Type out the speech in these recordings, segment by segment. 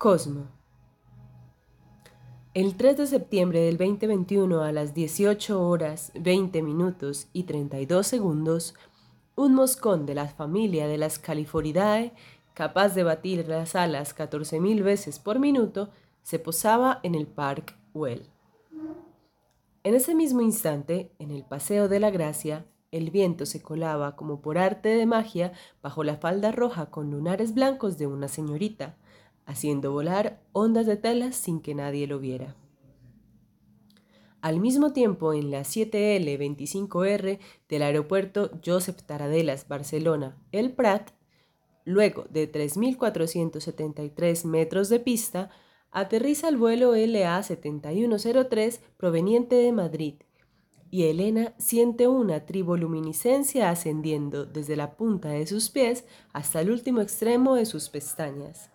Cosmo. El 3 de septiembre del 2021 a las 18 horas 20 minutos y 32 segundos, un moscón de la familia de las Califoridae, capaz de batir las alas 14.000 veces por minuto, se posaba en el Park Well. En ese mismo instante, en el Paseo de la Gracia, el viento se colaba como por arte de magia bajo la falda roja con lunares blancos de una señorita, haciendo volar ondas de telas sin que nadie lo viera. Al mismo tiempo, en la 7L25R del aeropuerto Josep Taradelas, Barcelona, el Prat, luego de 3.473 metros de pista, aterriza el vuelo LA7103 proveniente de Madrid y Elena siente una triboluminiscencia ascendiendo desde la punta de sus pies hasta el último extremo de sus pestañas.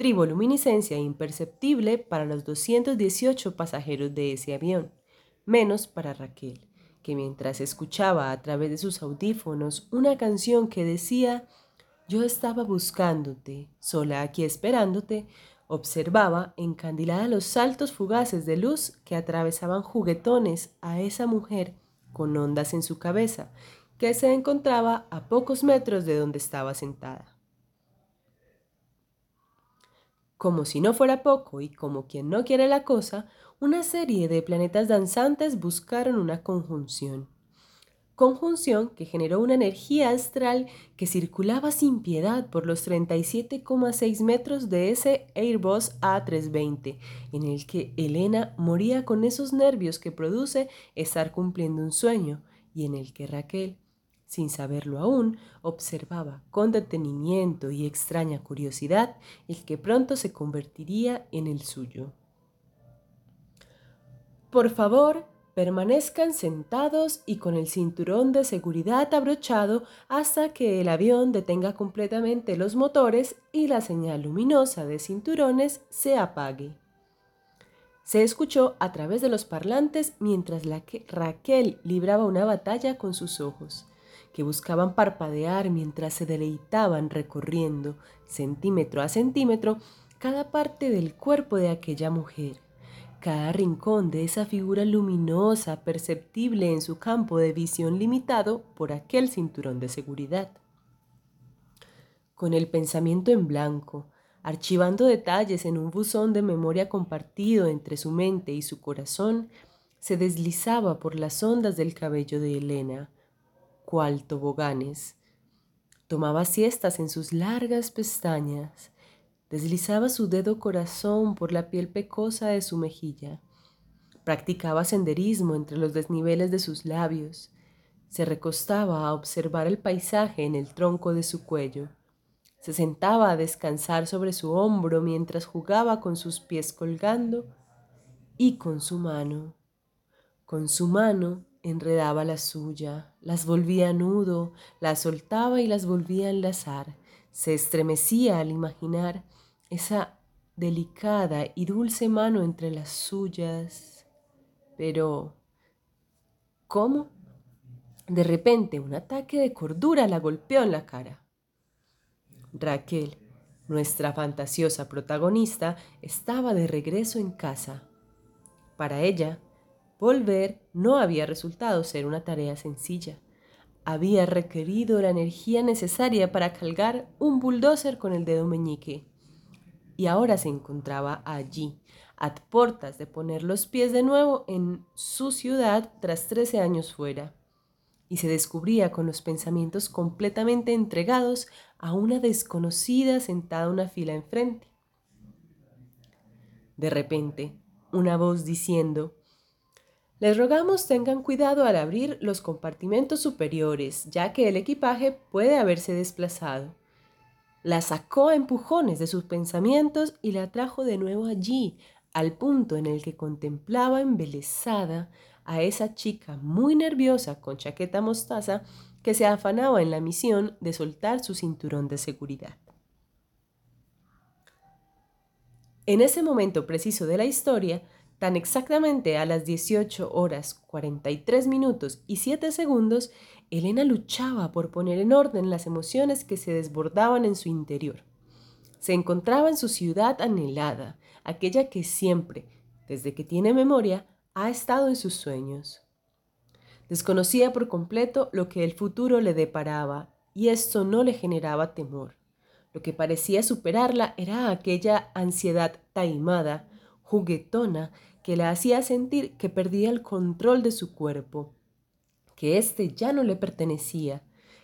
Triboluminiscencia imperceptible para los 218 pasajeros de ese avión, menos para Raquel, que mientras escuchaba a través de sus audífonos una canción que decía Yo estaba buscándote, sola aquí esperándote, Observaba encandilada los saltos fugaces de luz que atravesaban juguetones a esa mujer con ondas en su cabeza, que se encontraba a pocos metros de donde estaba sentada. Como si no fuera poco y como quien no quiere la cosa, una serie de planetas danzantes buscaron una conjunción. Conjunción que generó una energía astral que circulaba sin piedad por los 37,6 metros de ese Airbus A320, en el que Elena moría con esos nervios que produce estar cumpliendo un sueño, y en el que Raquel, sin saberlo aún, observaba con detenimiento y extraña curiosidad el que pronto se convertiría en el suyo. Por favor, Permanezcan sentados y con el cinturón de seguridad abrochado hasta que el avión detenga completamente los motores y la señal luminosa de cinturones se apague. Se escuchó a través de los parlantes mientras la que Raquel libraba una batalla con sus ojos, que buscaban parpadear mientras se deleitaban recorriendo, centímetro a centímetro, cada parte del cuerpo de aquella mujer cada rincón de esa figura luminosa perceptible en su campo de visión limitado por aquel cinturón de seguridad. Con el pensamiento en blanco, archivando detalles en un buzón de memoria compartido entre su mente y su corazón, se deslizaba por las ondas del cabello de Elena, cual toboganes. Tomaba siestas en sus largas pestañas, Deslizaba su dedo corazón por la piel pecosa de su mejilla. Practicaba senderismo entre los desniveles de sus labios. Se recostaba a observar el paisaje en el tronco de su cuello. Se sentaba a descansar sobre su hombro mientras jugaba con sus pies colgando y con su mano. Con su mano enredaba la suya, las volvía nudo, las soltaba y las volvía a enlazar. Se estremecía al imaginar esa delicada y dulce mano entre las suyas. Pero, ¿cómo? De repente un ataque de cordura la golpeó en la cara. Raquel, nuestra fantasiosa protagonista, estaba de regreso en casa. Para ella, volver no había resultado ser una tarea sencilla. Había requerido la energía necesaria para cargar un bulldozer con el dedo meñique y ahora se encontraba allí, a portas de poner los pies de nuevo en su ciudad tras 13 años fuera, y se descubría con los pensamientos completamente entregados a una desconocida sentada una fila enfrente. De repente, una voz diciendo, les rogamos tengan cuidado al abrir los compartimentos superiores, ya que el equipaje puede haberse desplazado. La sacó a empujones de sus pensamientos y la trajo de nuevo allí, al punto en el que contemplaba embelesada a esa chica muy nerviosa con chaqueta mostaza que se afanaba en la misión de soltar su cinturón de seguridad. En ese momento preciso de la historia, tan exactamente a las 18 horas 43 minutos y 7 segundos, Elena luchaba por poner en orden las emociones que se desbordaban en su interior. Se encontraba en su ciudad anhelada, aquella que siempre, desde que tiene memoria, ha estado en sus sueños. Desconocía por completo lo que el futuro le deparaba y esto no le generaba temor. Lo que parecía superarla era aquella ansiedad taimada, juguetona, que la hacía sentir que perdía el control de su cuerpo, que éste ya no le pertenecía,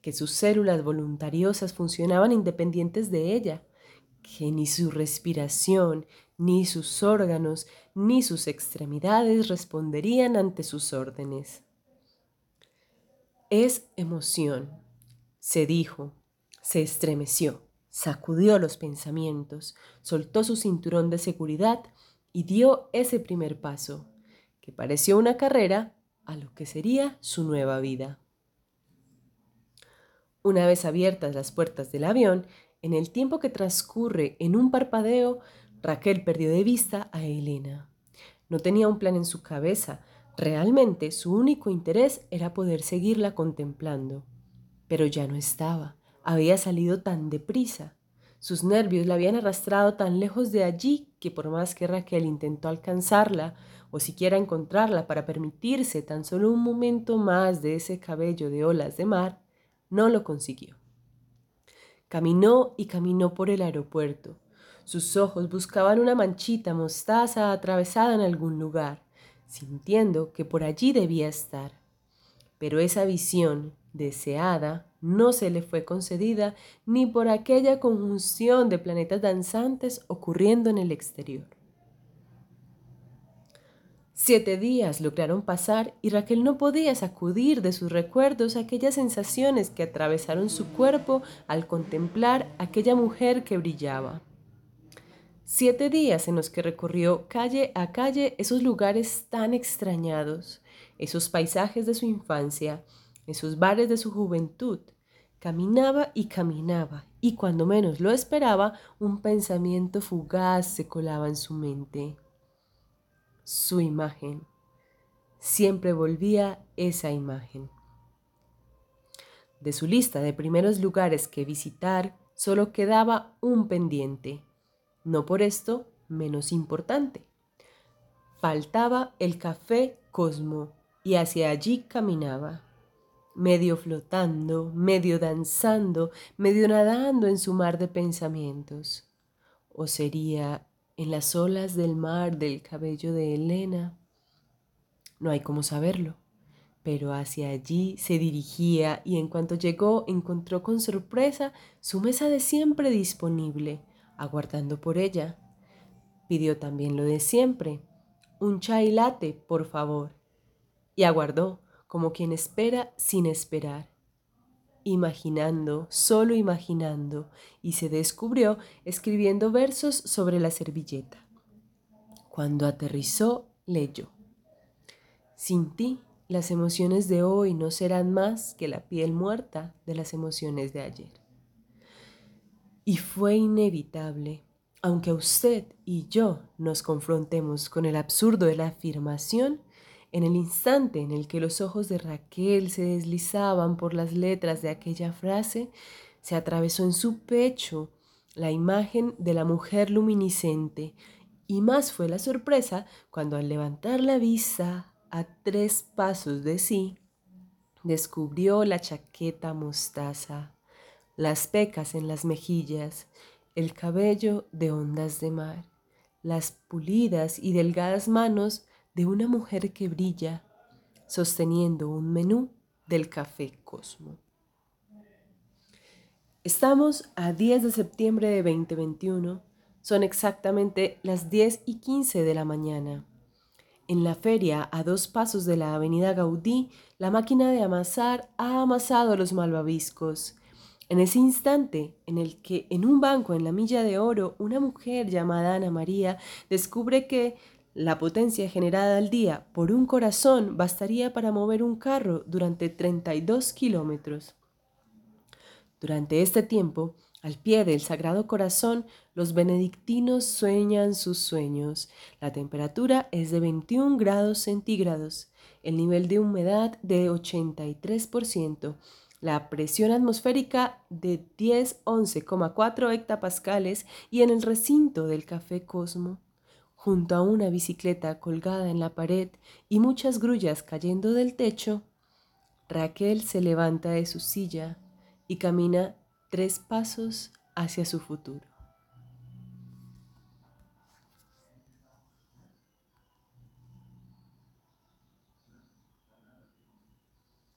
que sus células voluntariosas funcionaban independientes de ella, que ni su respiración, ni sus órganos, ni sus extremidades responderían ante sus órdenes. Es emoción, se dijo, se estremeció, sacudió los pensamientos, soltó su cinturón de seguridad y dio ese primer paso, que pareció una carrera a lo que sería su nueva vida. Una vez abiertas las puertas del avión, en el tiempo que transcurre en un parpadeo, Raquel perdió de vista a Elena. No tenía un plan en su cabeza, realmente su único interés era poder seguirla contemplando. Pero ya no estaba, había salido tan deprisa. Sus nervios la habían arrastrado tan lejos de allí que por más que Raquel intentó alcanzarla o siquiera encontrarla para permitirse tan solo un momento más de ese cabello de olas de mar, no lo consiguió. Caminó y caminó por el aeropuerto. Sus ojos buscaban una manchita mostaza atravesada en algún lugar, sintiendo que por allí debía estar. Pero esa visión, deseada, no se le fue concedida ni por aquella conjunción de planetas danzantes ocurriendo en el exterior. Siete días lograron pasar y Raquel no podía sacudir de sus recuerdos aquellas sensaciones que atravesaron su cuerpo al contemplar aquella mujer que brillaba. Siete días en los que recorrió calle a calle esos lugares tan extrañados, esos paisajes de su infancia, esos bares de su juventud. Caminaba y caminaba, y cuando menos lo esperaba, un pensamiento fugaz se colaba en su mente su imagen. Siempre volvía esa imagen. De su lista de primeros lugares que visitar, solo quedaba un pendiente, no por esto menos importante. Faltaba el café Cosmo y hacia allí caminaba, medio flotando, medio danzando, medio nadando en su mar de pensamientos. ¿O sería en las olas del mar del cabello de Elena. No hay cómo saberlo, pero hacia allí se dirigía y en cuanto llegó encontró con sorpresa su mesa de siempre disponible, aguardando por ella. Pidió también lo de siempre, un chai latte, por favor, y aguardó como quien espera sin esperar imaginando, solo imaginando, y se descubrió escribiendo versos sobre la servilleta. Cuando aterrizó, leyó. Sin ti, las emociones de hoy no serán más que la piel muerta de las emociones de ayer. Y fue inevitable, aunque usted y yo nos confrontemos con el absurdo de la afirmación, en el instante en el que los ojos de Raquel se deslizaban por las letras de aquella frase, se atravesó en su pecho la imagen de la mujer luminiscente, y más fue la sorpresa cuando al levantar la vista a tres pasos de sí, descubrió la chaqueta mostaza, las pecas en las mejillas, el cabello de ondas de mar, las pulidas y delgadas manos de una mujer que brilla sosteniendo un menú del Café Cosmo. Estamos a 10 de septiembre de 2021. Son exactamente las 10 y 15 de la mañana. En la feria, a dos pasos de la avenida Gaudí, la máquina de amasar ha amasado los malvaviscos. En ese instante en el que en un banco en la milla de oro una mujer llamada Ana María descubre que la potencia generada al día por un corazón bastaría para mover un carro durante 32 kilómetros. Durante este tiempo, al pie del Sagrado Corazón, los benedictinos sueñan sus sueños. La temperatura es de 21 grados centígrados, el nivel de humedad de 83%, la presión atmosférica de 10-11,4 hectapascales y en el recinto del Café Cosmo, junto a una bicicleta colgada en la pared y muchas grullas cayendo del techo, Raquel se levanta de su silla y camina tres pasos hacia su futuro.